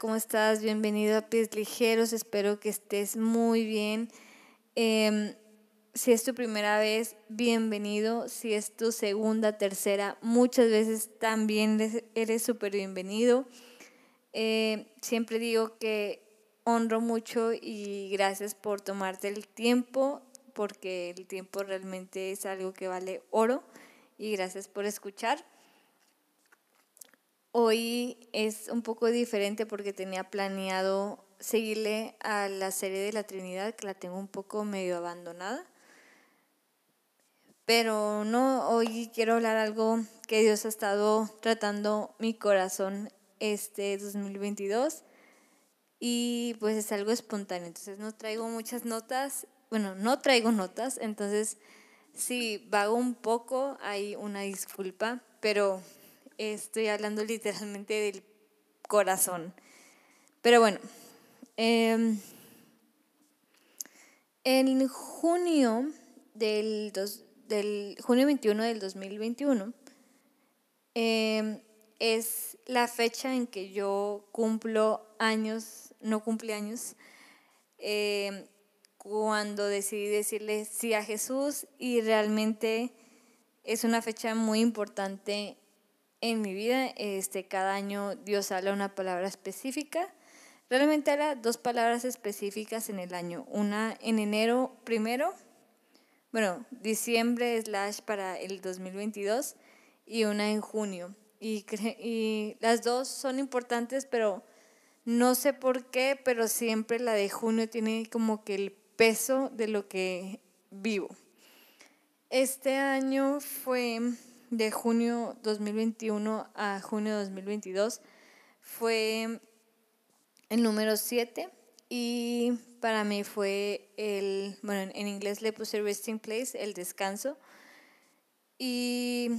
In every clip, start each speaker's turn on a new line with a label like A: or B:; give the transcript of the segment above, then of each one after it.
A: ¿cómo estás? Bienvenido a Pies Ligeros, espero que estés muy bien. Em, si es tu primera vez, bienvenido. Si es tu segunda, tercera, muchas veces también eres súper bienvenido. Eh, siempre digo que honro mucho y gracias por tomarte el tiempo, porque el tiempo realmente es algo que vale oro. Y gracias por escuchar. Hoy es un poco diferente porque tenía planeado seguirle a la serie de la Trinidad, que la tengo un poco medio abandonada. Pero no, hoy quiero hablar algo que Dios ha estado tratando mi corazón este 2022 y pues es algo espontáneo. Entonces no traigo muchas notas, bueno, no traigo notas, entonces si vago un poco hay una disculpa, pero estoy hablando literalmente del corazón. Pero bueno, em, en junio del, del junio 21 del 2021 em, es la fecha en que yo cumplo años, no cumpleaños, eh, cuando decidí decirle sí a Jesús y realmente es una fecha muy importante en mi vida. Este, cada año Dios habla una palabra específica. Realmente habla dos palabras específicas en el año. Una en enero primero, bueno, diciembre slash para el 2022 y una en junio. Y, y las dos son importantes, pero no sé por qué, pero siempre la de junio tiene como que el peso de lo que vivo. Este año fue de junio 2021 a junio 2022 fue el número 7 y para mí fue el, bueno, en inglés le puse resting place, el descanso. Y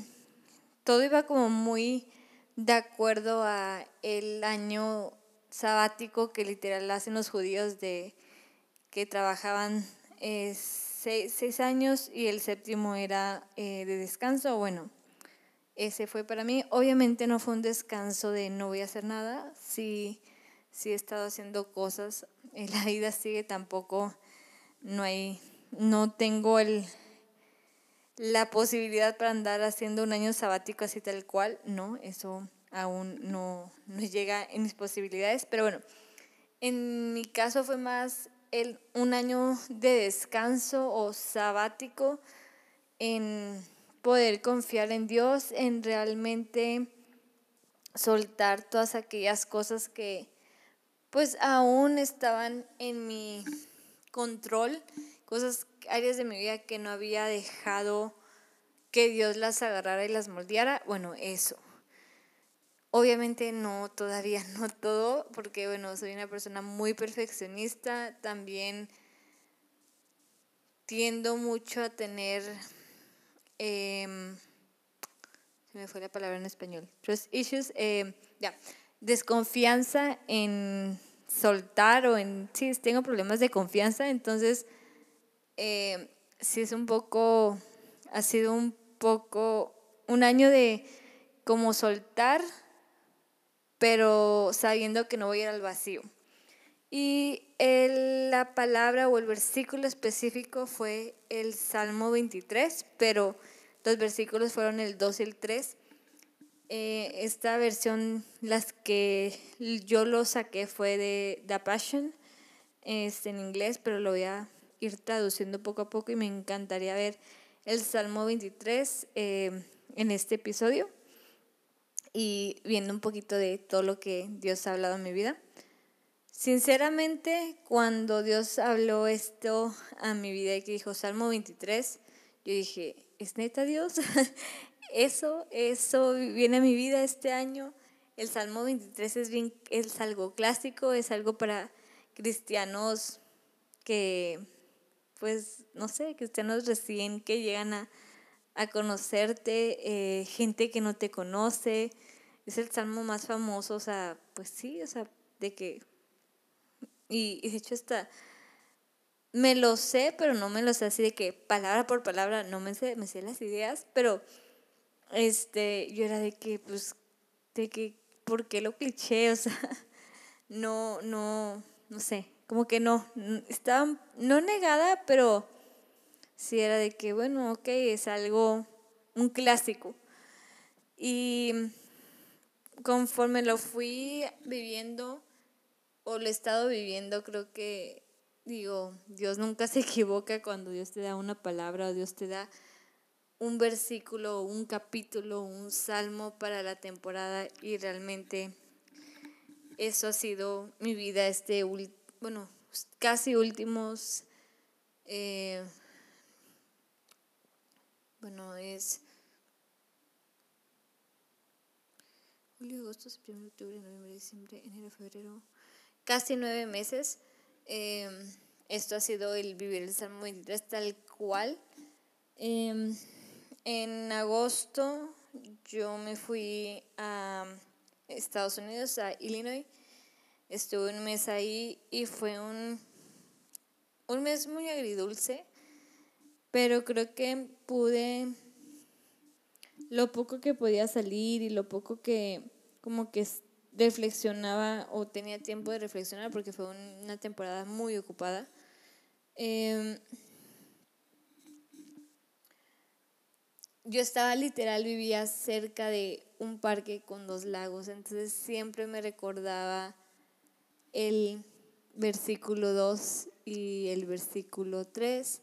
A: todo iba como muy de acuerdo a el año sabático que literal hacen los judíos de que trabajaban eh, seis, años y el séptimo era eh, de descanso. Bueno, ese fue para mí. Obviamente no fue un descanso de no voy a hacer nada. Sí, sí he estado haciendo cosas. La vida sigue tampoco. No hay, no tengo el, la posibilidad para andar haciendo un año sabático así tal cual. No, eso aún no, no llega en mis posibilidades. Pero bueno, en mi caso fue más el, un año de descanso o sabático en poder confiar en Dios, en realmente soltar todas aquellas cosas que pues aún estaban en mi control, cosas, áreas de mi vida que no había dejado que Dios las agarrara y las moldeara. Bueno, eso. Obviamente no, todavía no todo, porque bueno, soy una persona muy perfeccionista, también tiendo mucho a tener Em, se me fue la palabra en español, trust issues, em, ya, desconfianza en soltar o en, sí, tengo problemas de confianza, entonces, eh, sí es un poco, ha sido un poco, un año de como soltar, pero sabiendo que no voy a ir al vacío. Y la palabra o el versículo específico fue el Salmo 23, pero los versículos fueron el 2 y el 3. Eh, esta versión, las que yo lo saqué fue de The Passion, es en inglés, pero lo voy a ir traduciendo poco a poco y me encantaría ver el Salmo 23 eh, en este episodio y viendo un poquito de todo lo que Dios ha hablado en mi vida. Sinceramente, cuando Dios habló esto a mi vida y que dijo Salmo 23, yo dije, ¿es neta Dios? eso, eso viene a mi vida este año. El Salmo 23 es, bien, es algo clásico, es algo para cristianos que, pues, no sé, cristianos recién que llegan a, a conocerte, eh, gente que no te conoce. Es el salmo más famoso, o sea, pues sí, o sea, de que y, de hecho está, me lo sé, pero no me lo sé así de que palabra por palabra, no me sé, me sé las ideas, pero este, yo era de que, pues, de que, ¿por qué lo cliché? O sea, no, no, no sé, como que no, estaba no negada, pero sí era de que, bueno, ok, es algo, un clásico. Y conforme lo fui viviendo o lo he estado viviendo, creo que, digo, Dios nunca se equivoca cuando Dios te da una palabra o Dios te da un versículo, un capítulo, un salmo para la temporada y realmente eso ha sido mi vida este, bueno, casi últimos, eh, bueno, es julio, agosto, septiembre, octubre, noviembre, diciembre, enero, febrero, casi nueve meses. Eh, esto ha sido el vivir el Salmo 23 tal cual. Eh, en agosto yo me fui a Estados Unidos, a Illinois. Estuve un mes ahí y fue un, un mes muy agridulce, pero creo que pude, lo poco que podía salir y lo poco que como que reflexionaba o tenía tiempo de reflexionar porque fue una temporada muy ocupada. Eh, yo estaba literal, vivía cerca de un parque con dos lagos, entonces siempre me recordaba el versículo 2 y el versículo 3,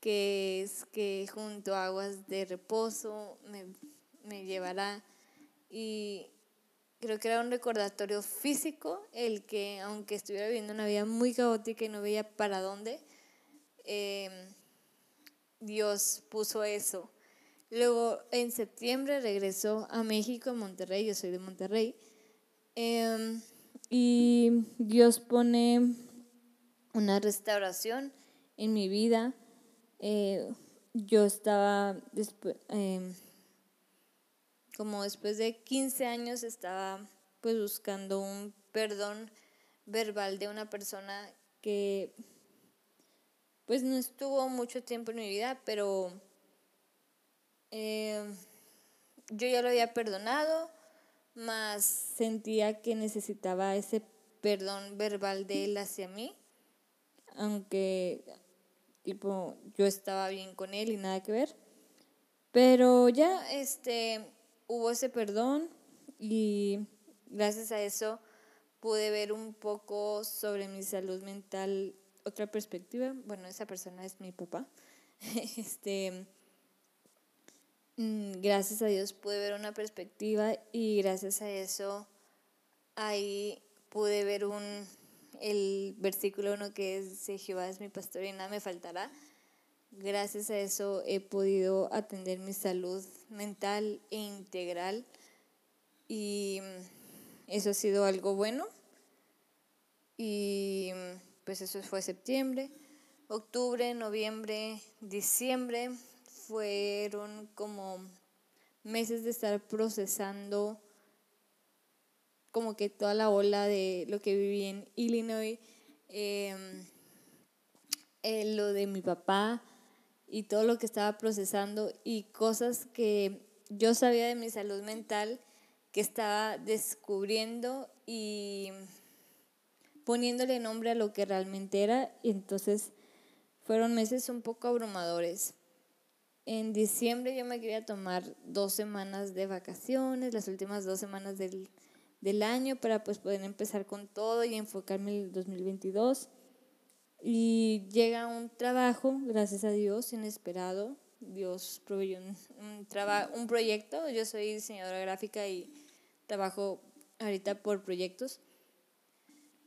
A: que es que junto a aguas de reposo me, me llevará. Y creo que era un recordatorio físico el que, aunque estuviera viviendo una vida muy caótica y no veía para dónde, eh, Dios puso eso Luego en septiembre regresó a México, a Monterrey, yo soy de Monterrey. Em, y Dios pone una restauración en mi vida. Eh, yo estaba, después, em, como después de 15 años, estaba pues buscando un perdón verbal de una persona que pues no estuvo mucho tiempo en mi vida, pero eh, yo ya lo había perdonado, más sentía que necesitaba ese perdón verbal de él hacia mí, aunque tipo yo estaba bien con él y nada que ver. Pero ya este hubo ese perdón y gracias a eso pude ver un poco sobre mi salud mental otra perspectiva. Bueno, esa persona es mi papá. Este Mm, gracias a Dios pude ver una perspectiva y gracias a eso ahí pude ver un el versículo uno que es Jehová es mi pastor y nada me faltará. Gracias a eso he podido atender mi salud mental e integral y mm, eso ha sido algo bueno. Y mm, pues eso fue septiembre, octubre, noviembre, diciembre fueron como meses de estar procesando como que toda la ola de lo que viví en Illinois, em, eh, lo de mi papá y todo lo que estaba procesando y cosas que yo sabía de mi salud mental que estaba descubriendo y poniéndole nombre a lo que realmente era. Y entonces fueron meses un poco abrumadores. En diciembre yo me quería tomar dos semanas de vacaciones, las últimas dos semanas del, del año para pues poder empezar con todo y enfocarme en el 2022. Y llega un trabajo, gracias a Dios, inesperado. Dios proveyó un, un, un proyecto. Yo soy diseñadora gráfica y trabajo ahorita por proyectos.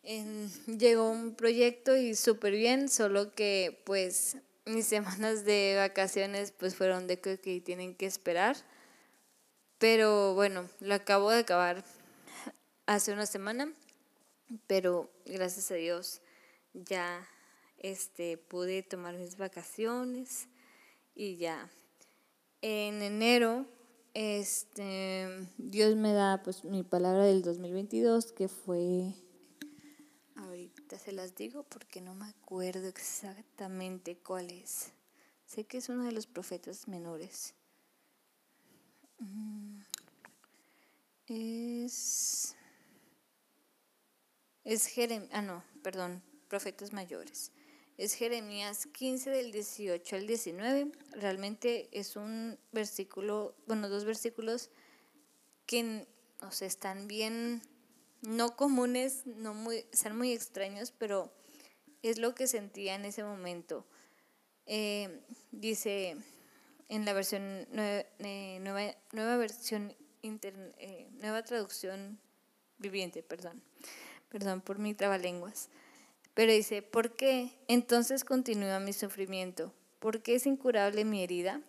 A: En, llegó un proyecto y súper bien, solo que pues mis semanas de vacaciones pues fueron de que, tienen que esperar. Pero bueno, lo acabo de acabar hace una semana, pero gracias a Dios ya este pude tomar mis vacaciones y ya en enero este Dios me da pues mi palabra del 2022 que fue se las digo porque no me acuerdo exactamente cuál es. Sé que es uno de los profetas menores. Mm, es... es Jeremías, ah no, perdón, profetas mayores. Es Jeremías 15 del 18 al 19. Realmente es un versículo, bueno, dos versículos que o sea, están bien, no comunes, no muy, están muy extraños, pero es lo que sentía en ese momento. Eh, dice en la versión eh, nueva, nueva, versión eh, nueva traducción viviente, perdón, perdón por mi trabalenguas. Pero dice, ¿por qué? Entonces continúa mi sufrimiento. ¿Por qué es incurable mi herida?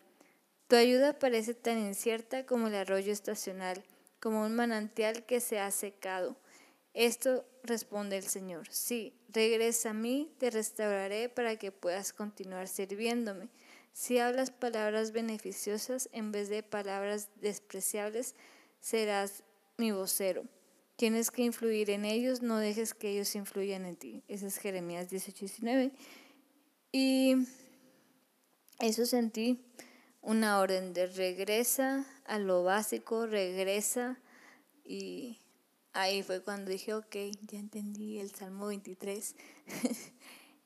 A: Tu ayuda parece tan incierta como el arroyo estacional, como un manantial que se ha secado. Esto responde el Señor. Sí, regresa a mí, te restauraré para que puedas continuar sirviéndome. Si hablas palabras beneficiosas en vez de palabras despreciables, serás mi vocero. Tienes que influir en ellos, no dejes que ellos influyan en ti. Ese es Jeremías 18, 19. Y eso sentí una orden de regresa a lo básico, regresa. Y ahí fue cuando dije, ok, ya entendí el Salmo 23.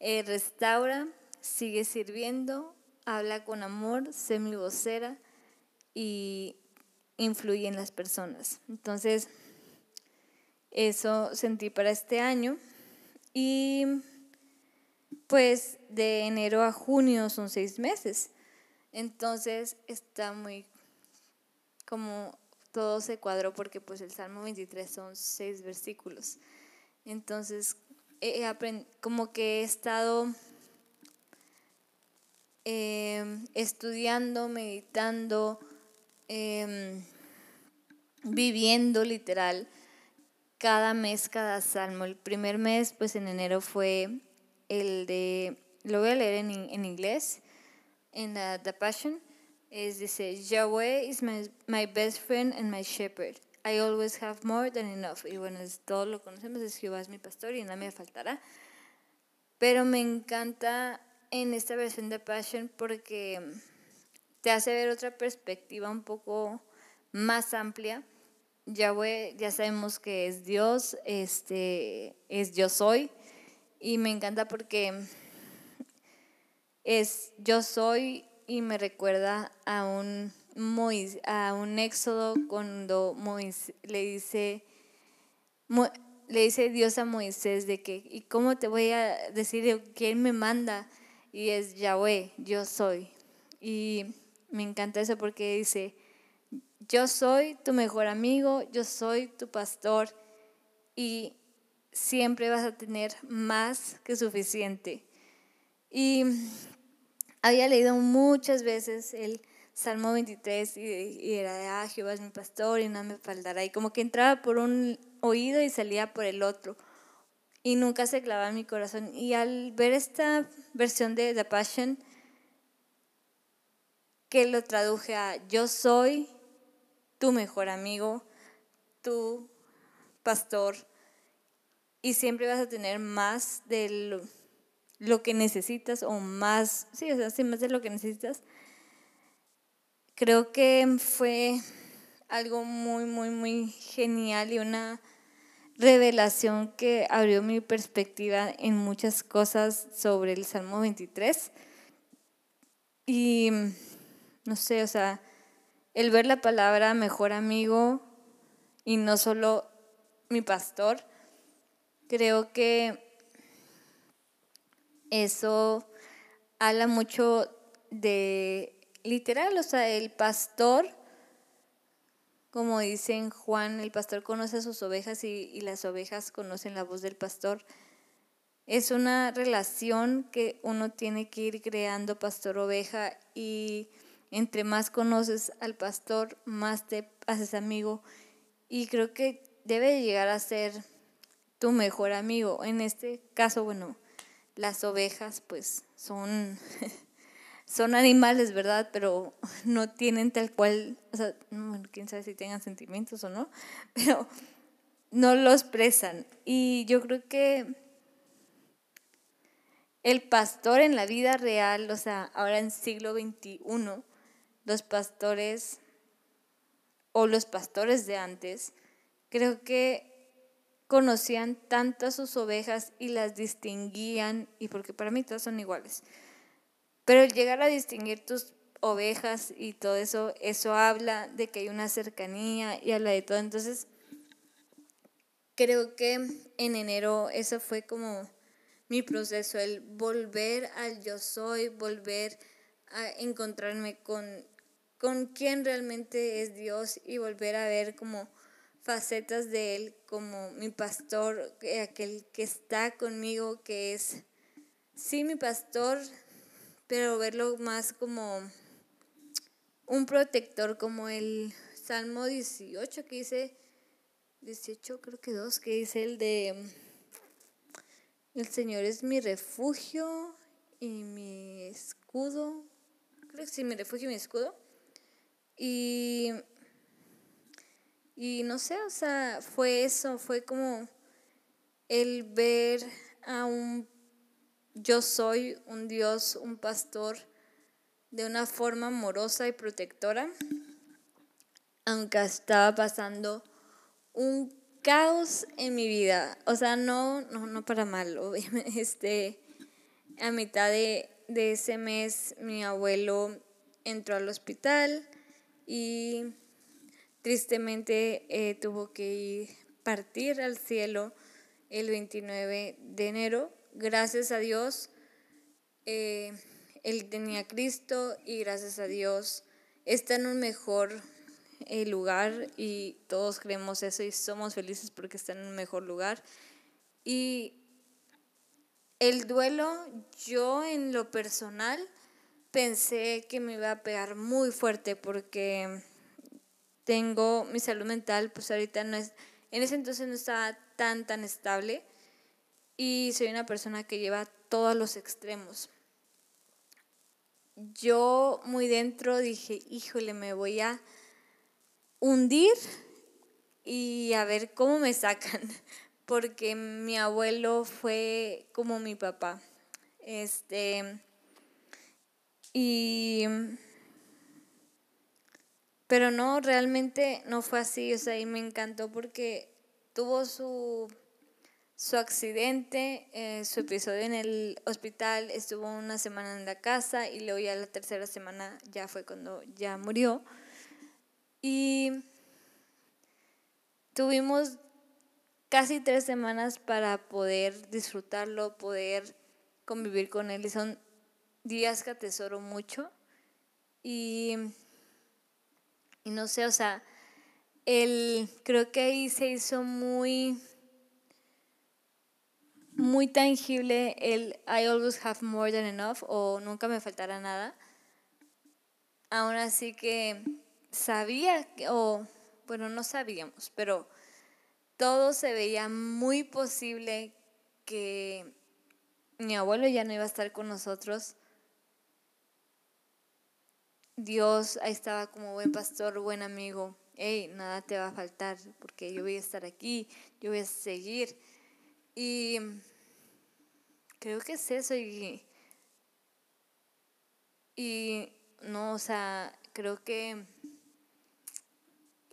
A: Eh, restaura, sigue sirviendo, habla con amor, sé mi vocera y influye en las personas. Entonces, eso sentí para este año. Y pues de enero a junio son seis meses. Entonces está muy como todo se cuadró porque pues el Salmo 23 son seis versículos. Entonces, he como que he estado em, estudiando, meditando, em, viviendo literal cada mes, cada salmo. El primer mes, pues en enero fue el de, lo voy a leer en, en inglés, en la The Passion, es dice, Yahweh is my, my best friend and my shepherd. I always have more than enough. Y bueno, es, todos lo conocemos, es Jehová es mi pastor y nada me faltará. Pero me encanta en esta versión de Passion porque te hace ver otra perspectiva un poco más amplia Yahweh ya sabemos que es Dios, este, es yo soy, y me encanta porque es yo soy y me recuerda a un a un éxodo cuando Moisés le dice le dice Dios a Moisés de que y cómo te voy a decir quién me manda y es Yahweh, yo soy. Y me encanta eso porque dice yo soy tu mejor amigo, yo soy tu pastor y siempre vas a tener más que suficiente. Y había leído muchas veces el Salmo 23 y, era de, ah, Jehová es mi pastor y no me faltará. Y como que entraba por un oído y salía por el otro. Y nunca se clavaba en mi corazón. Y al ver esta versión de The Passion, que lo traduje a yo soy tu mejor amigo, tu pastor, y siempre vas a tener más de lo, que necesitas o más, sí, o sea, sí, más de lo que necesitas. Creo que fue algo muy, muy, muy genial y una revelación que abrió mi perspectiva en muchas cosas sobre el Salmo 23. Y no sé, o sea, el ver la palabra mejor amigo y no solo mi pastor, creo que eso habla mucho de literal, o sea, el pastor, como dicen Juan, el pastor conoce a sus ovejas y, y las ovejas conocen la voz del pastor. Es una relación que uno tiene que ir creando pastor-oveja y entre más conoces al pastor, más te haces amigo y creo que debe llegar a ser tu mejor amigo. En este caso, bueno, las ovejas pues son, son animales, ¿verdad? Pero no tienen tal cual, o sea, quién sabe si tengan sentimientos o no, pero no los expresan. Y yo creo que el pastor en la vida real, o sea, ahora en siglo XXI, los pastores o los pastores de antes, creo que conocían tantas sus ovejas y las distinguían, y porque para mí todas son iguales. Pero el llegar a distinguir tus ovejas y todo eso, eso habla de que hay una cercanía y habla de todo. Entonces, creo que en enero eso fue como mi proceso, el volver al yo soy, volver encontrarme con, con quién realmente es Dios y volver a ver como facetas de Él, como mi pastor, aquel que está conmigo, que es, sí, mi pastor, pero verlo más como un protector, como el Salmo 18 que dice, 18 creo que dos, que dice el de, el Señor es mi refugio y mi escudo, creo que sí, mi refugio y mi escudo. Y, y no sé, o sea, fue eso, fue como el ver a un yo soy un Dios, un pastor, de una forma amorosa y protectora, aunque estaba pasando un caos en mi vida. O sea, no, no, no para mal, Este, a mitad de, de ese mes mi abuelo entró al hospital y tristemente eh, tuvo que ir, partir al cielo el 29 de enero. Gracias a Dios, eh, él tenía Cristo y gracias a Dios está en un mejor eh, lugar y todos creemos eso y somos felices porque está en un mejor lugar. Y el duelo, yo en lo personal, pensé que me iba a pegar muy fuerte porque tengo mi salud mental, pues ahorita no es, en ese entonces no estaba tan, tan estable y soy una persona que lleva todos los extremos. Yo muy dentro dije, híjole, me voy a hundir y a ver cómo me sacan, porque mi abuelo fue como mi papá. Este, y, pero no, realmente no fue así, o sea, y me encantó porque tuvo su, su accidente, eh, su episodio en el hospital, estuvo una semana en la casa y luego ya la tercera semana ya fue cuando ya murió. Y tuvimos casi tres semanas para poder disfrutarlo, poder convivir con él y son días que atesoro mucho y, y no sé, o sea, el, creo que ahí se hizo muy, muy tangible el I always have more than enough o nunca me faltará nada. Aún así que sabía, o bueno, no sabíamos, pero todo se veía muy posible que mi abuelo ya no iba a estar con nosotros Dios ahí estaba como buen pastor, buen amigo. Hey, nada te va a faltar porque yo voy a estar aquí, yo voy a seguir. Y creo que es eso. Y, y no, o sea, creo que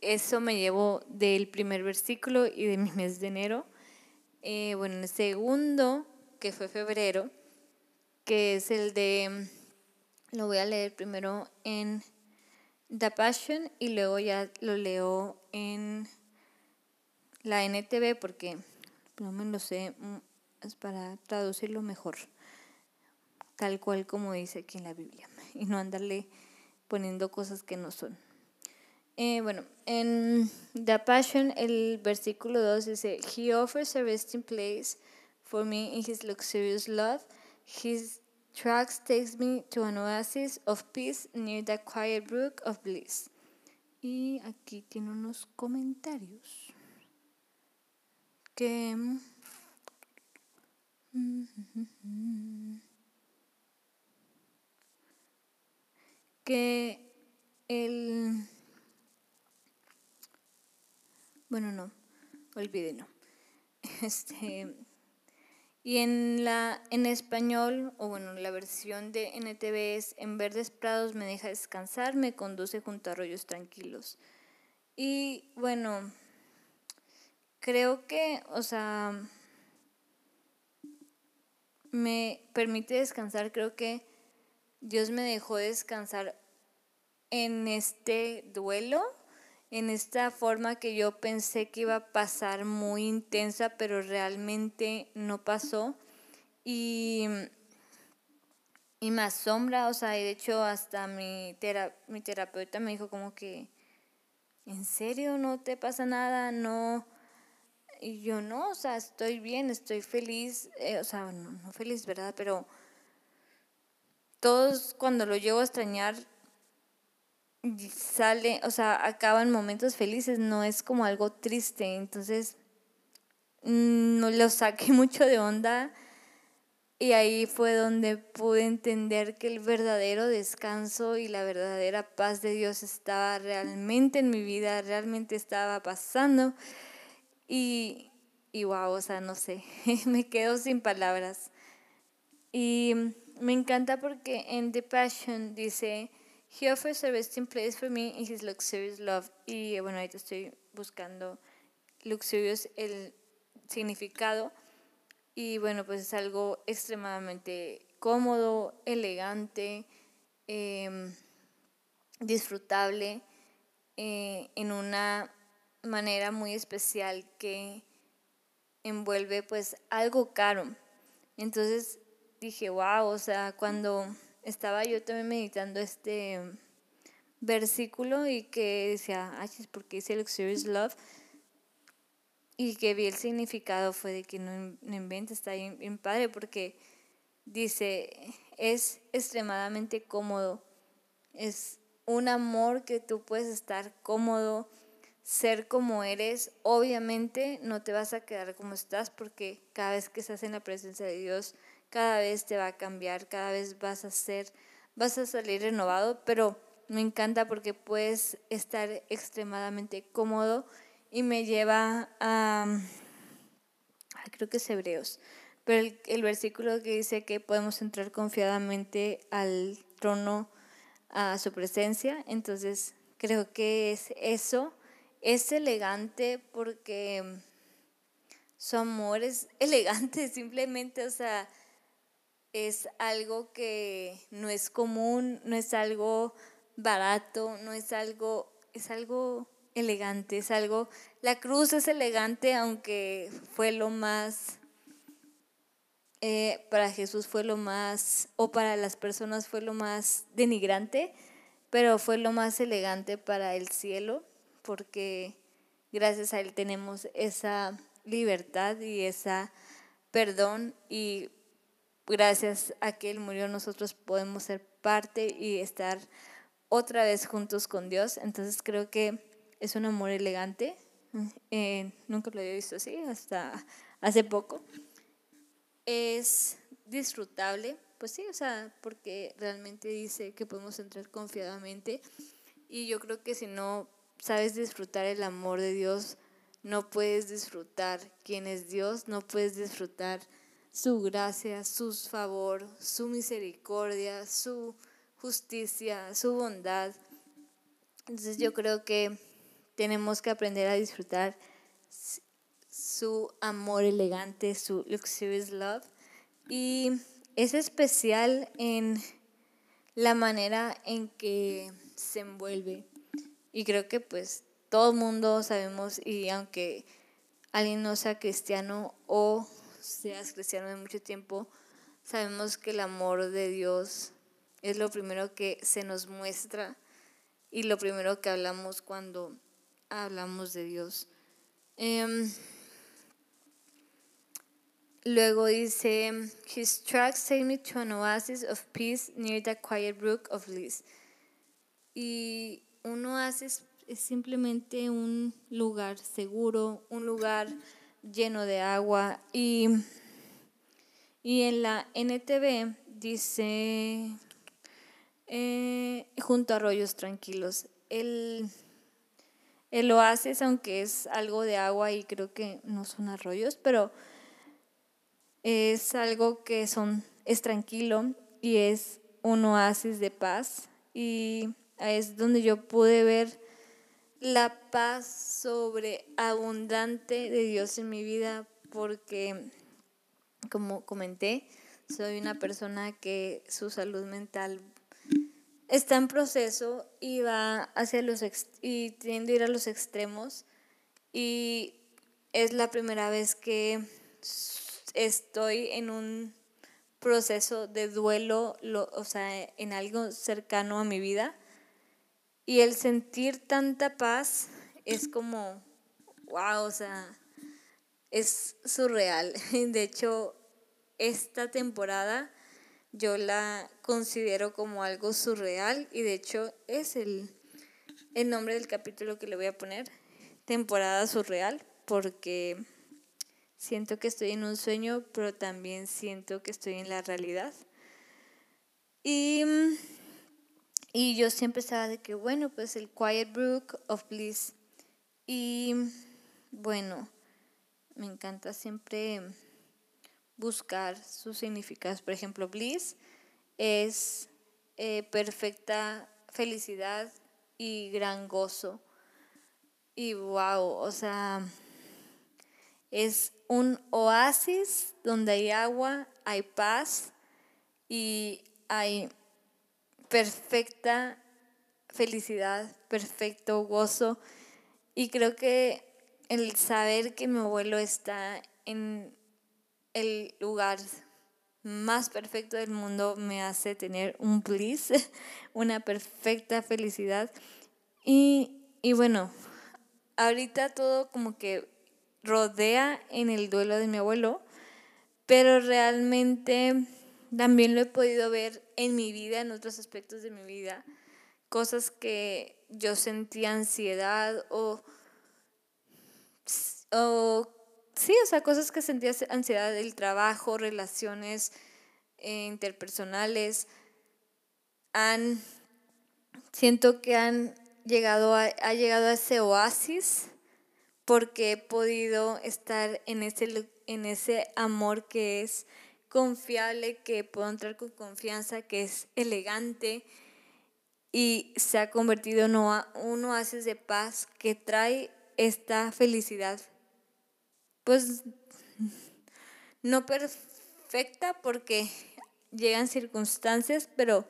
A: eso me llevó del primer versículo y de mi mes de enero. Eh, bueno, el segundo, que fue febrero, que es el de lo voy a leer primero en The Passion y luego ya lo leo en la NTV porque no me lo sé, mm, es para traducirlo mejor, tal cual como dice aquí en la Biblia, y no andarle poniendo cosas que no son. Eh, bueno, en The Passion el versículo 2 dice, He offers a resting place for me in his luxurious love. His Tracks takes me to an oasis of peace near the quiet brook of bliss. Y aquí tiene unos comentarios que que el bueno no olvídenlo este y en, la, en español, o bueno, la versión de NTV es En verdes prados me deja descansar, me conduce junto a arroyos tranquilos. Y bueno, creo que, o sea, me permite descansar, creo que Dios me dejó descansar en este duelo, en esta forma que yo pensé que iba a pasar muy intensa, pero realmente no pasó. Y, y me asombra, o sea, y de hecho hasta mi, mi terapeuta me dijo como que, ¿en serio no te pasa nada? No. Y yo no, o sea, estoy bien, estoy feliz, eh, o sea, no, no feliz, ¿verdad? Pero todos cuando lo llevo a extrañar sale, o sea, acaban momentos felices, no es como algo triste, entonces mm, no lo saqué mucho de onda y ahí fue donde pude entender que el verdadero descanso y la verdadera paz de Dios estaba realmente en mi vida, realmente estaba pasando y, y wow, o sea, no sé, me quedo sin palabras. Y me encanta porque en The Passion dice, He offers a resting place for me in his luxurious love. Y bueno, ahorita estoy buscando luxurious el significado. Y bueno, pues es algo extremadamente cómodo, elegante, em, disfrutable, eh, en una manera muy especial que envuelve pues algo caro. Entonces dije, wow, o sea, cuando estaba yo también meditando este versículo y que decía, ay, porque dice Luxurious Love. Y que vi el significado fue de que no, no inventes, está bien, padre, porque dice, es extremadamente cómodo, es un amor que tú puedes estar cómodo, ser como eres. Obviamente no te vas a quedar como estás porque cada vez que estás en la presencia de Dios, cada vez te va a cambiar, cada vez vas a ser, vas a salir renovado, pero me encanta porque puedes estar extremadamente cómodo y me lleva a, creo que es Hebreos, pero el, versículo que dice que podemos entrar confiadamente al trono, a su presencia, entonces creo que es eso, es elegante porque su amor es elegante simplemente, o sea, es algo que no es común, no es algo barato, no es algo, es algo elegante, es algo, la cruz es elegante aunque fue lo más, eh, para Jesús fue lo más, o para las personas fue lo más denigrante, pero fue lo más elegante para el cielo, porque gracias a Él tenemos esa libertad y esa perdón y gracias a que Él murió, nosotros podemos ser parte y estar otra vez juntos con Dios. Entonces creo que es un amor elegante. Eh, nunca lo había visto así, hasta hace poco. Es disfrutable, pues sí, o sea, porque realmente dice que podemos entrar confiadamente. Y yo creo que si no sabes disfrutar el amor de Dios, no puedes disfrutar quién es Dios, no puedes disfrutar su gracia, su favor, su misericordia, su justicia, su bondad. Entonces yo creo que tenemos que aprender a disfrutar su amor elegante, su luxurious love. Y es especial en la manera en que se envuelve. Y creo que pues todo el mundo sabemos, y aunque alguien no sea cristiano o seas cristiano de mucho tiempo, sabemos que el amor de Dios es lo primero que se nos muestra y lo primero que hablamos cuando hablamos de Dios. Em, luego dice, His tracks take me to an oasis of peace near the quiet brook of Liz. Y un oasis es simplemente un lugar seguro, un lugar lleno de agua. Y, y en la NTV dice, eh, junto a arroyos tranquilos. El, el oasis, aunque es algo de agua y creo que no son arroyos, pero es algo que son, es tranquilo y es un oasis de paz. Y es donde yo pude ver la paz sobreabundante de Dios en mi vida porque, como comenté, soy una persona que su salud mental está en proceso y va hacia los y tiende a ir a los extremos y es la primera vez que estoy en un proceso de duelo, o sea, en algo cercano a mi vida. Y el sentir tanta paz es como, wow, o sea, es surreal. De hecho, esta temporada yo la considero como algo surreal y de hecho es el, el nombre del capítulo que le voy a poner, temporada surreal, porque siento que estoy en un sueño, pero también siento que estoy en la realidad. Y, y yo siempre estaba de que, bueno, pues el Quiet Brook of Bliss. Y bueno, me encanta siempre buscar sus significados. Por ejemplo, bliss es eh, perfecta felicidad y gran gozo. Y wow, o sea, es un oasis donde hay agua, hay paz y hay perfecta felicidad, perfecto gozo. Y creo que el saber que mi abuelo está en el lugar más perfecto del mundo me hace tener un bliss, una perfecta felicidad. Y, y bueno, ahorita todo como que rodea en el duelo de mi abuelo, pero realmente también lo he podido ver en mi vida, en otros aspectos de mi vida, cosas que yo sentía ansiedad o, o sí, o sea, cosas que sentía ansiedad del trabajo, relaciones eh, interpersonales, han, siento que han llegado a, ha llegado a ese oasis porque he podido estar en ese, en ese amor que es confiable, que puedo entrar con confianza, que es elegante y se ha convertido en un oasis de paz que trae esta felicidad pues no perfecta porque llegan circunstancias, pero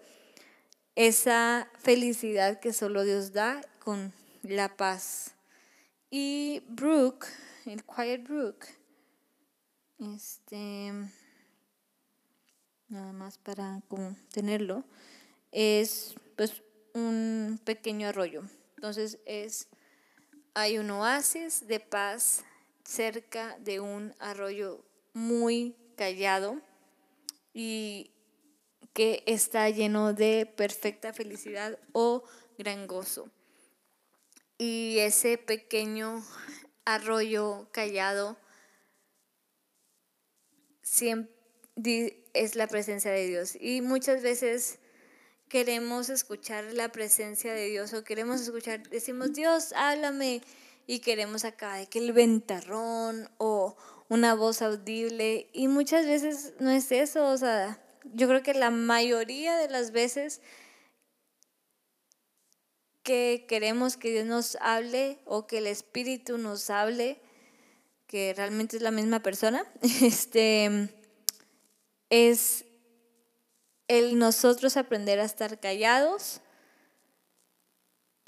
A: esa felicidad que solo Dios da con la paz. Y Brooke, el Quiet Brook, este, nada más para como tenerlo, es pues un pequeño arroyo. Entonces es, hay un oasis de paz cerca de un arroyo muy callado y que está lleno de perfecta felicidad o gran gozo. Y ese pequeño arroyo callado siempre es la presencia de Dios. Y muchas veces queremos escuchar la presencia de Dios o queremos escuchar, decimos, Dios, háblame y queremos acá de que el ventarrón o una voz audible y muchas veces no es eso, o sea, yo creo que la mayoría de las veces que queremos que Dios nos hable o que el Espíritu nos hable, que realmente es la misma persona, este, es el nosotros aprender a estar callados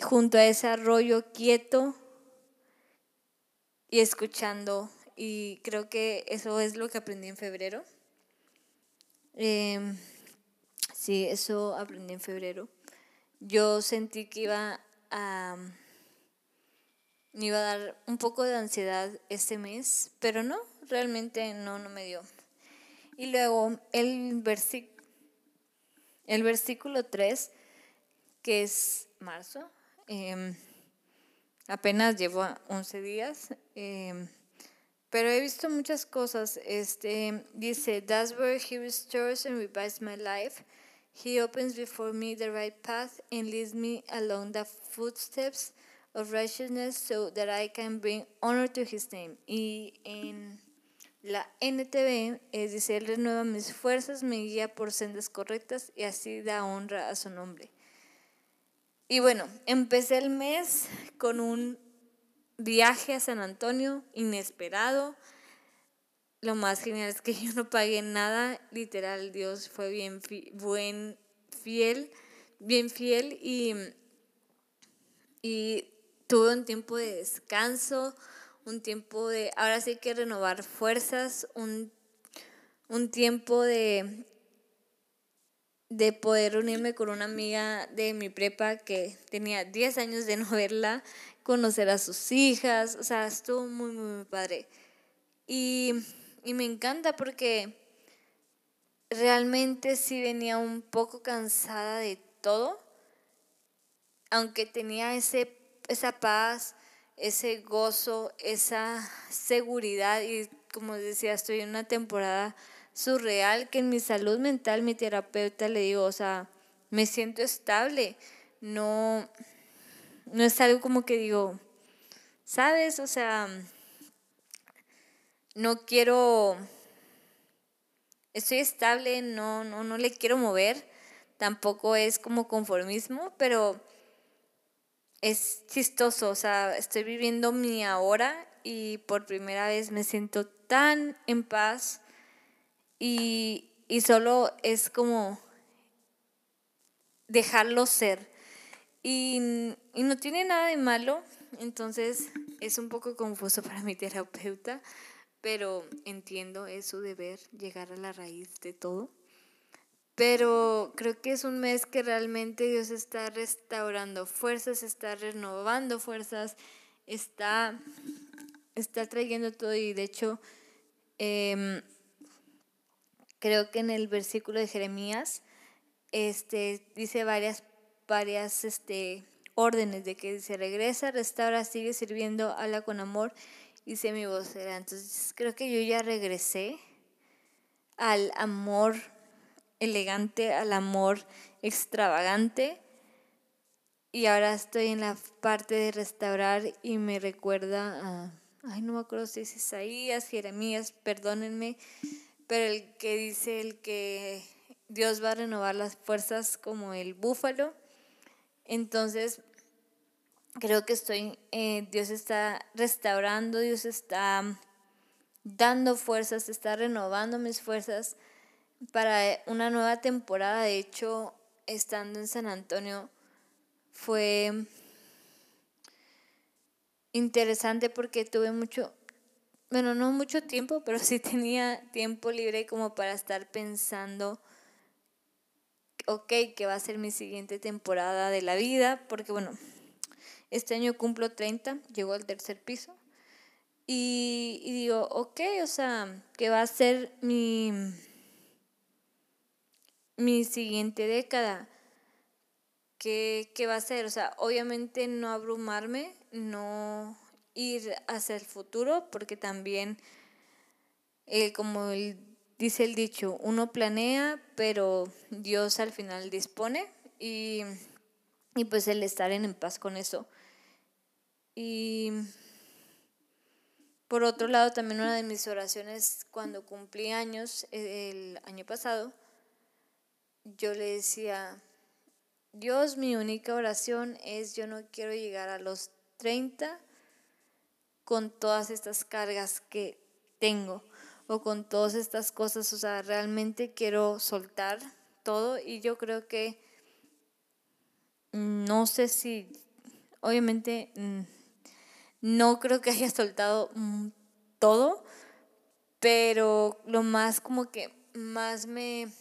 A: junto a ese arroyo quieto y escuchando. Y creo que eso es lo que aprendí en febrero. Em, sí, eso aprendí en febrero. Yo sentí que iba a... me iba a dar un poco de ansiedad este mes, pero no, realmente no, no me dio. Y luego el, el versículo 3, que es marzo, eh, apenas llevo 11 días, eh, pero he visto muchas cosas. Este, dice, That's where he restores and revives my life. He opens before me the right path and leads me along the footsteps of righteousness so that I can bring honor to his name. Y en la NTV es, dice, renueva mis fuerzas, me guía por sendas correctas y así da honra a su nombre. Y bueno, empecé el mes con un viaje a San Antonio inesperado. Lo más genial es que yo no pagué nada, literal, Dios fue bien buen, fiel, bien fiel y, y tuve un tiempo de descanso, un tiempo de, ahora sí que renovar fuerzas, un, un tiempo de, de poder unirme con una amiga de mi prepa que tenía 10 años de no verla, conocer a sus hijas, o sea, estuvo muy, muy, muy padre. Y, y me encanta porque realmente sí venía un poco cansada de todo, aunque tenía ese, esa paz, ese gozo, esa seguridad y como decía, estoy en una temporada surreal que en mi salud mental mi terapeuta le digo, o sea, me siento estable, no, no es algo como que digo, ¿sabes? O sea, no quiero, estoy estable, no, no, no le quiero mover, tampoco es como conformismo, pero es chistoso, o sea, estoy viviendo mi ahora y por primera vez me siento tan en paz y, y solo es como dejarlo ser. Y, y no tiene nada de malo, entonces es un poco confuso para mi terapeuta, pero entiendo, es su deber llegar a la raíz de todo. Pero creo que es un mes que realmente Dios está restaurando fuerzas, está renovando fuerzas, está, está trayendo todo y de hecho em, creo que en el versículo de Jeremías este, dice varias varias este, órdenes de que se regresa, restaura, sigue sirviendo, habla con amor y sé mi vocera. Entonces creo que yo ya regresé al amor elegante, al amor extravagante. Y ahora estoy en la parte de restaurar y me recuerda a, ay, no me acuerdo si es Isaías, Jeremías, perdónenme, pero el que dice el que Dios va a renovar las fuerzas como el búfalo entonces, creo que estoy, eh, Dios está restaurando, Dios está dando fuerzas, está renovando mis fuerzas para una nueva temporada. De hecho, estando en San Antonio fue interesante porque tuve mucho, bueno, no mucho tiempo, pero sí tenía tiempo libre como para estar pensando ok, que va a ser mi siguiente temporada de la vida, porque bueno, este año cumplo 30, llego al tercer piso. Y, digo, ok, o sea, que va a ser mi, mi siguiente década. ¿Qué, ¿Qué va a ser? O sea, obviamente no abrumarme, no ir hacia el futuro, porque también, eh, como dice el dicho, uno planea, pero Dios al final dispone y, pues el estar en paz con eso. Y por otro lado, también una de mis oraciones cuando cumplí años el año pasado, yo le decía, Dios, mi única oración es yo no quiero llegar a los 30 con todas estas cargas que tengo o con todas estas cosas, o sea, realmente quiero soltar todo y yo creo que no sé si, obviamente, mm, no creo que haya soltado mm, todo, pero lo más como que más me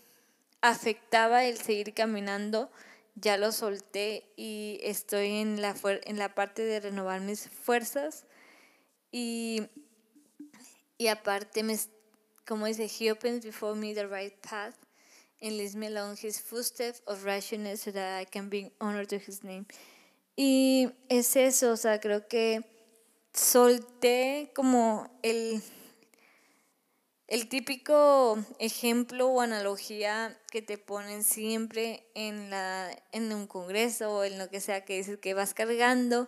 A: afectaba el seguir caminando, ya lo solté y estoy en la, en la parte de renovar mis fuerzas y, y aparte me, como dice, He opens before me the right path and leads me along his footsteps of righteousness so that I can bring honor to his name. Y es eso, o sea, creo que solté como el, el típico ejemplo o analogía que te ponen siempre en, la, en un congreso o en lo que sea que dices que vas cargando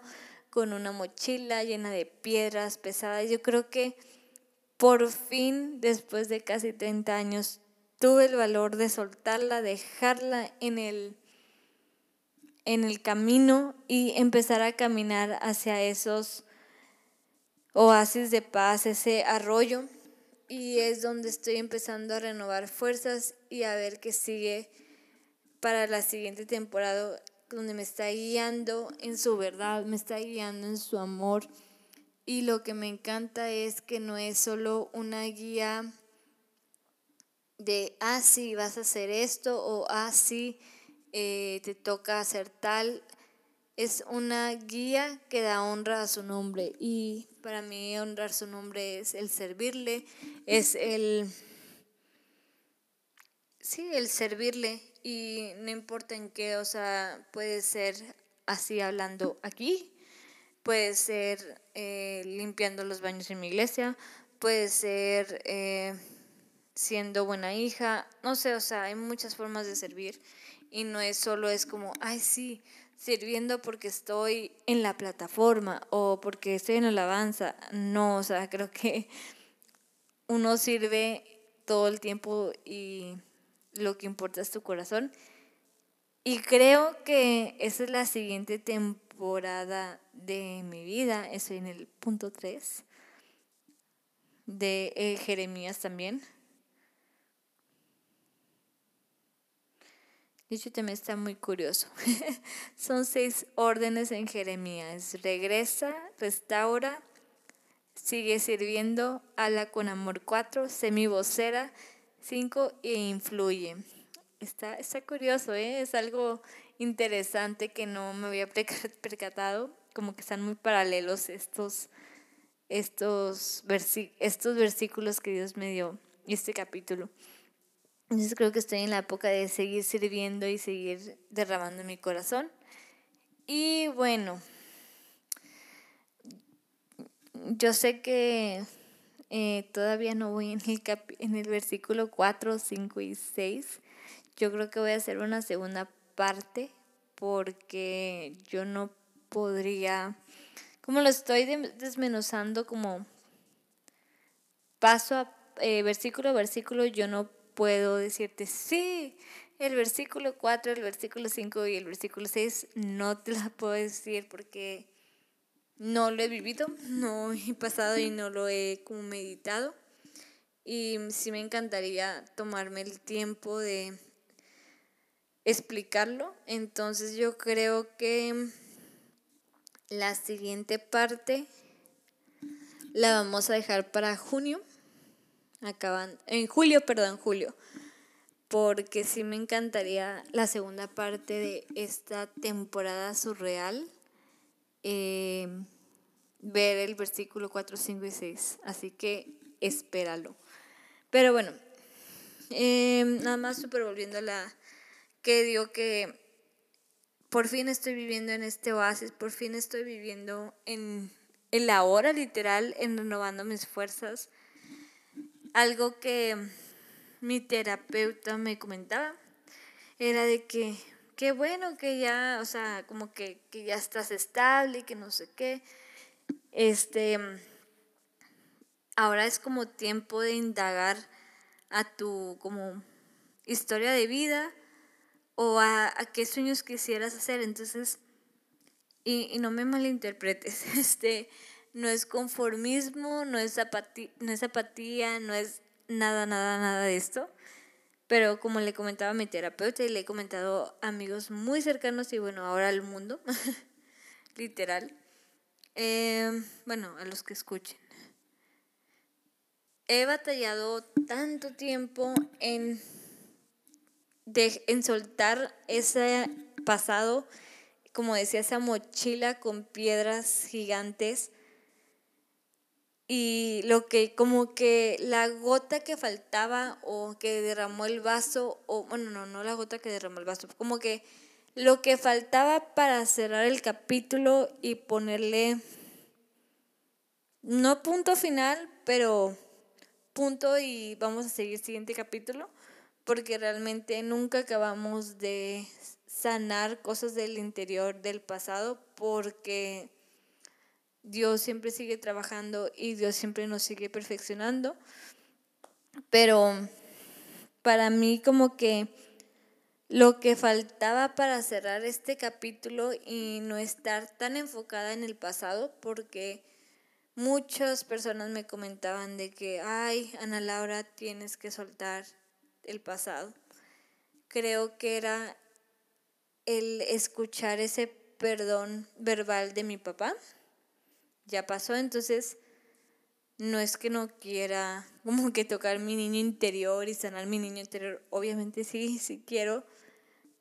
A: con una mochila llena de piedras pesadas. Yo creo que por fin, después de casi 30 años, tuve el valor de soltarla, dejarla en el, en el camino y empezar a caminar hacia esos oasis de paz, ese arroyo. Y es donde estoy empezando a renovar fuerzas y a ver qué sigue para la siguiente temporada, donde me está guiando en su verdad, me está guiando en su amor. Y lo que me encanta es que no es solo una guía de, ah, sí, vas a hacer esto o, ah, sí, eh, te toca hacer tal. Es una guía que da honra a su nombre. Y para mí honrar su nombre es el servirle, es el, sí, el servirle. Y no importa en qué, o sea, puede ser así hablando aquí, puede ser eh, limpiando los baños en mi iglesia, puede ser eh, siendo buena hija, no sé, o sea, hay muchas formas de servir y no es solo es como, ay sí, sirviendo porque estoy en la plataforma o porque estoy en alabanza, no, o sea, creo que uno sirve todo el tiempo y lo que importa es tu corazón. Y creo que esa es la siguiente temporada de mi vida. Estoy en el punto 3 de eh, Jeremías también. Dicho también está muy curioso. Son seis órdenes en Jeremías. Regresa, restaura, sigue sirviendo, ala con amor cuatro, semivocera, cinco e influye. Está, está curioso, ¿eh? es algo interesante que no me había percatado, como que están muy paralelos estos, estos, estos versículos que Dios me dio, este capítulo. Entonces creo que estoy en la época de seguir sirviendo y seguir derramando mi corazón. Y bueno, yo sé que eh, todavía no voy en el, en el versículo 4, 5 y 6. Yo creo que voy a hacer una segunda parte porque yo no podría, como lo estoy desmenuzando como paso a eh, versículo a versículo, yo no puedo decirte, sí, el versículo 4, el versículo 5 y el versículo 6 no te la puedo decir porque no lo he vivido, no he pasado y no lo he como meditado. Y sí me encantaría tomarme el tiempo de explicarlo. Entonces yo creo que la siguiente parte la vamos a dejar para junio acaban, en julio, perdón, julio, porque sí me encantaría la segunda parte de esta temporada surreal, eh, ver el versículo 4, 5 y 6, así que espéralo. Pero bueno, eh, nada más super volviendo a la que digo que por fin estoy viviendo en este oasis, por fin estoy viviendo en, en la hora literal, en renovando mis fuerzas algo que mi terapeuta me comentaba era de que qué bueno que ya, o sea, como que, que ya estás estable que no sé qué. Este, ahora es como tiempo de indagar a tu como historia de vida o a, a qué sueños quisieras hacer. Entonces, y, y no me malinterpretes, este, no es conformismo, no es, apatía, no es no es nada, nada, nada de esto. Pero como le comentaba a mi terapeuta y le he comentado a amigos muy cercanos y bueno, ahora al mundo, literal, em, bueno, a los que escuchen. He batallado tanto tiempo en, de, en soltar ese pasado, como decía, esa mochila con piedras gigantes y lo que como que la gota que faltaba o que derramó el vaso o bueno no no la gota que derramó el vaso como que lo que faltaba para cerrar el capítulo y ponerle no punto final pero punto y vamos a seguir siguiente capítulo porque realmente nunca acabamos de sanar cosas del interior del pasado porque Dios siempre sigue trabajando y Dios siempre nos sigue perfeccionando. Pero para mí como que lo que faltaba para cerrar este capítulo y no estar tan enfocada en el pasado, porque muchas personas me comentaban de que, ay, Ana Laura, tienes que soltar el pasado. Creo que era el escuchar ese perdón verbal de mi papá. Ya pasó, entonces no es que no quiera como que tocar mi niño interior y sanar mi niño interior. Obviamente sí, sí quiero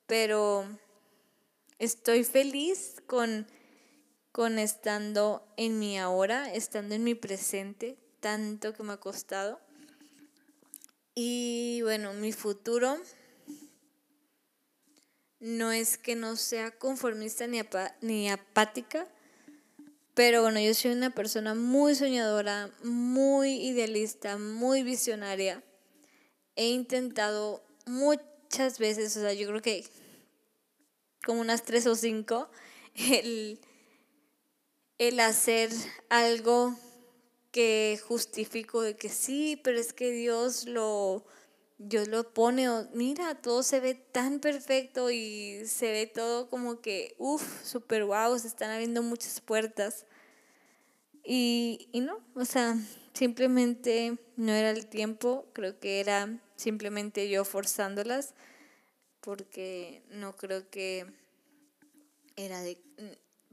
A: pero estoy feliz con, con estando en mi ahora, estando en mi presente, tanto que me ha costado. Y bueno, mi futuro no es que no sea conformista ni, ni apática, pero bueno, yo soy una persona muy soñadora, muy idealista, muy visionaria. He intentado muchas veces, o sea, yo creo que como unas tres o cinco, el, el hacer algo que justifico de que sí, pero es que Dios lo, Dios lo pone, mira, todo se ve tan perfecto y se ve todo como que, uff, súper guau, se están abriendo muchas puertas. Y, y no, o sea, simplemente no era el tiempo, creo que era simplemente yo forzándolas porque no creo que era de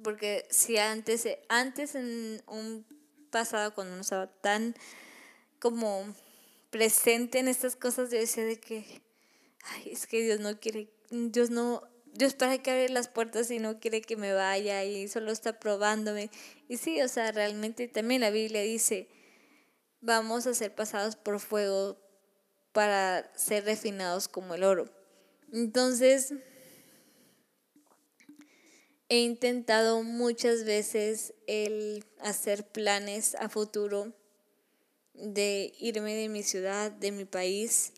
A: porque si antes antes en un pasado cuando no estaba tan como presente en estas cosas yo decía de que ay es que Dios no quiere Dios no Dios para que abre las puertas y no quiere que me vaya y solo está probándome. Y sí o sea realmente también la Biblia dice vamos a ser pasados por fuego para ser refinados como el oro entonces, he intentado muchas veces el hacer planes a futuro de irme de mi ciudad, de mi país,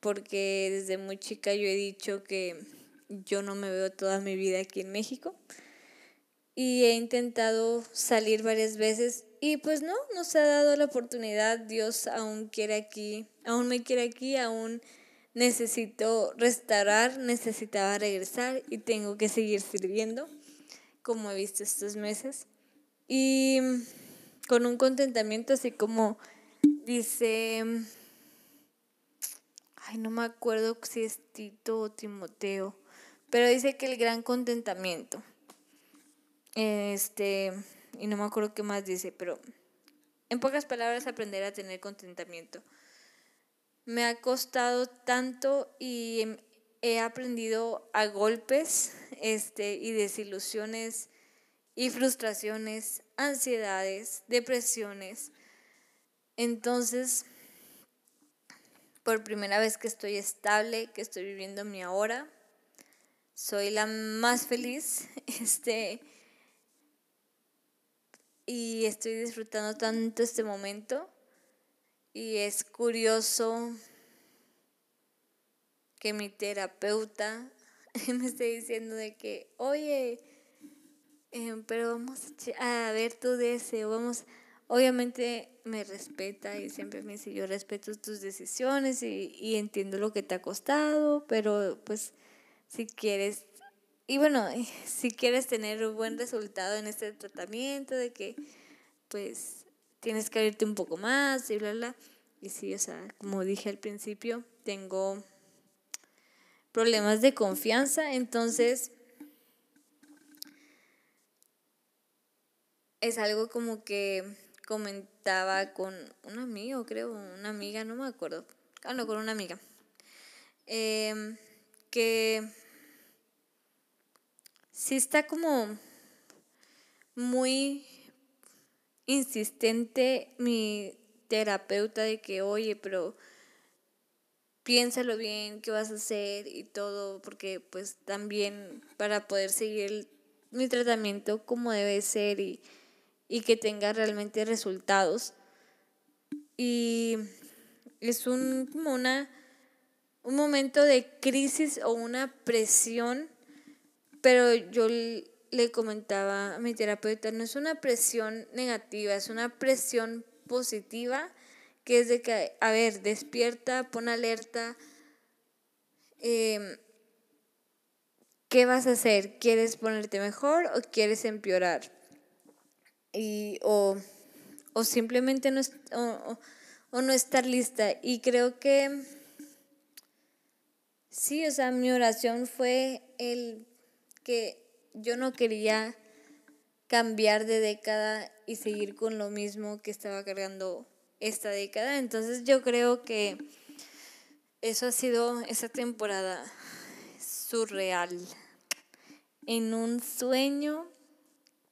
A: porque desde muy chica yo he dicho que yo no me veo toda mi vida aquí en México y he intentado salir varias veces y pues no, no se ha dado la oportunidad, Dios aún quiere aquí, aún me quiere aquí, aún necesito restaurar, necesitaba regresar y tengo que seguir sirviendo, como he visto estos meses. Y con un contentamiento así como dice, ay, no me acuerdo si es Tito o Timoteo, pero dice que el gran contentamiento. Este, y no me acuerdo qué más dice, pero en pocas palabras aprender a tener contentamiento me ha costado tanto y he aprendido a golpes este, y desilusiones y frustraciones, ansiedades, depresiones. Entonces, por primera vez que estoy estable, que estoy viviendo mi ahora, soy la más feliz, este, y estoy disfrutando tanto este momento y es curioso que mi terapeuta me esté diciendo de que, oye, em, pero vamos a ver tu deseo, vamos, obviamente me respeta y siempre me dice, yo respeto tus decisiones y, y entiendo lo que te ha costado, pero pues si quieres, y bueno, si quieres tener un buen resultado en este tratamiento, de que pues tienes que abrirte un poco más y bla, bla. Y sí, o sea, como dije al principio, tengo problemas de confianza, entonces es algo como que comentaba con un amigo, creo, una amiga, no me acuerdo, ah, no, con una amiga, em, que sí está como muy insistente mi terapeuta de que, oye, pero piénsalo bien, qué vas a hacer y todo, porque pues también para poder seguir mi tratamiento como debe ser y, y que tenga realmente resultados. Y es un, como una, un momento de crisis o una presión, pero yo le comentaba a mi terapeuta, no es una presión negativa, es una presión positiva, que es de que, a ver, despierta, pon alerta, em, ¿qué vas a hacer? ¿Quieres ponerte mejor o quieres empeorar? Y, o, simplemente no, o no estar lista. Y creo que sí, o sea, mi oración fue el que yo no quería cambiar de década y seguir con lo mismo que estaba cargando esta década. Entonces yo creo que eso ha sido esa temporada surreal. En un sueño,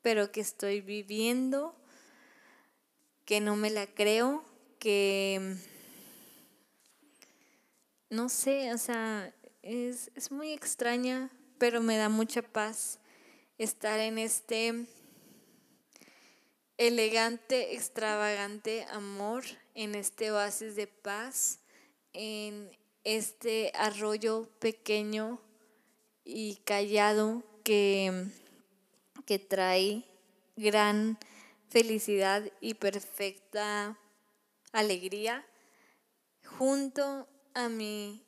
A: pero que estoy viviendo, que no me la creo, que no sé, o sea, es, es muy extraña, pero me da mucha paz estar en este elegante, extravagante amor, en este oasis de paz, en este arroyo pequeño y callado que, que trae gran felicidad y perfecta alegría junto a mi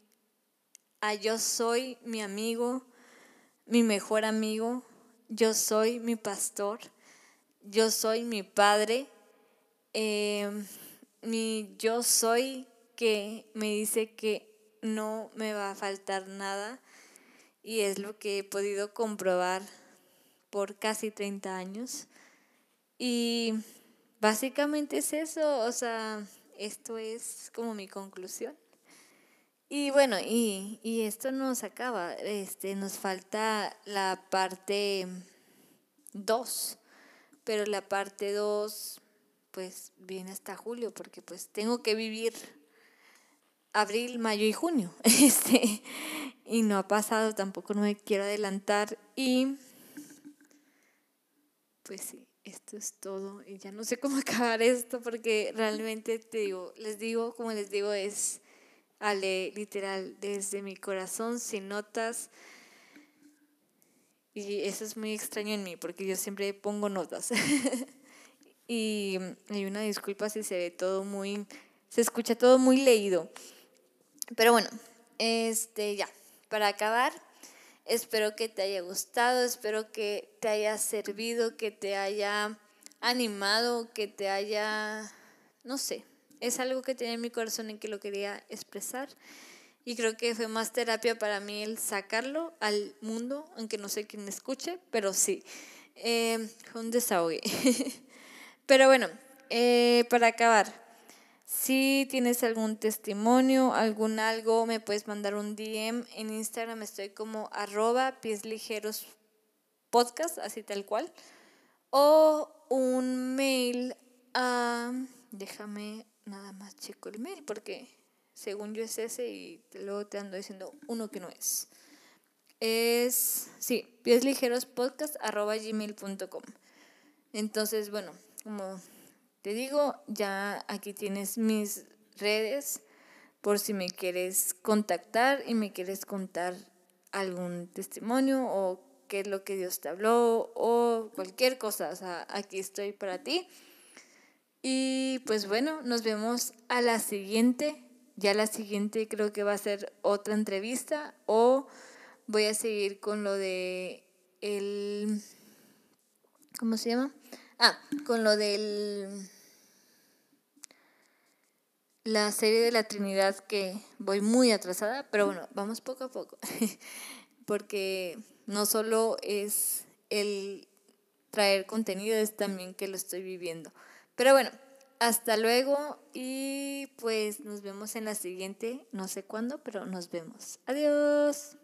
A: a yo soy mi amigo, mi mejor amigo, yo soy mi pastor, yo soy mi padre, em, mi yo soy que me dice que no me va a faltar nada y es lo que he podido comprobar por casi 30 años. Y básicamente es eso, o sea, esto es como mi conclusión. Y bueno, y, y esto nos acaba, este, nos falta la parte 2, pero la parte 2 pues viene hasta julio porque pues tengo que vivir abril, mayo y junio. Este, y no ha pasado, tampoco no me quiero adelantar y pues sí, esto es todo y ya no sé cómo acabar esto porque realmente te digo, les digo, como les digo, es Ale, literal, desde mi corazón, sin notas. Y eso es muy extraño en mí porque yo siempre pongo notas. y hay una disculpa si se ve todo muy, se escucha todo muy leído. Pero bueno, este ya, para acabar, Espero que te haya gustado, espero que te haya servido, que te haya animado, que te haya, no sé, es algo que tenía en mi corazón y que lo quería expresar. Y creo que fue más terapia para mí el sacarlo al mundo, aunque no sé quién escuche, pero sí, eh, un desahogue. pero bueno, eh, para acabar, si tienes algún testimonio, algún algo, me puedes mandar un DM. En Instagram estoy como arroba pies ligeros podcast, así tal cual. O un mail a... Déjame nada más checo el mail porque según yo es ese y luego te ando diciendo uno que no es. Es, sí, pies ligeros podcast arroba gmail.com. Entonces, bueno, como te digo, ya aquí tienes mis redes por si me quieres contactar y me quieres contar algún testimonio o qué es lo que Dios te habló o cualquier cosa. O sea, aquí estoy para ti. Y pues bueno, nos vemos a la siguiente. Ya la siguiente creo que va a ser otra entrevista o voy a seguir con lo de el... ¿Cómo se llama? Ah, con lo del la serie de la Trinidad que voy muy atrasada, pero bueno, vamos poco a poco, porque no solo es el traer contenido, es también que lo estoy viviendo. Pero bueno, hasta luego y pues nos vemos en la siguiente, no sé cuándo, pero nos vemos. Adiós.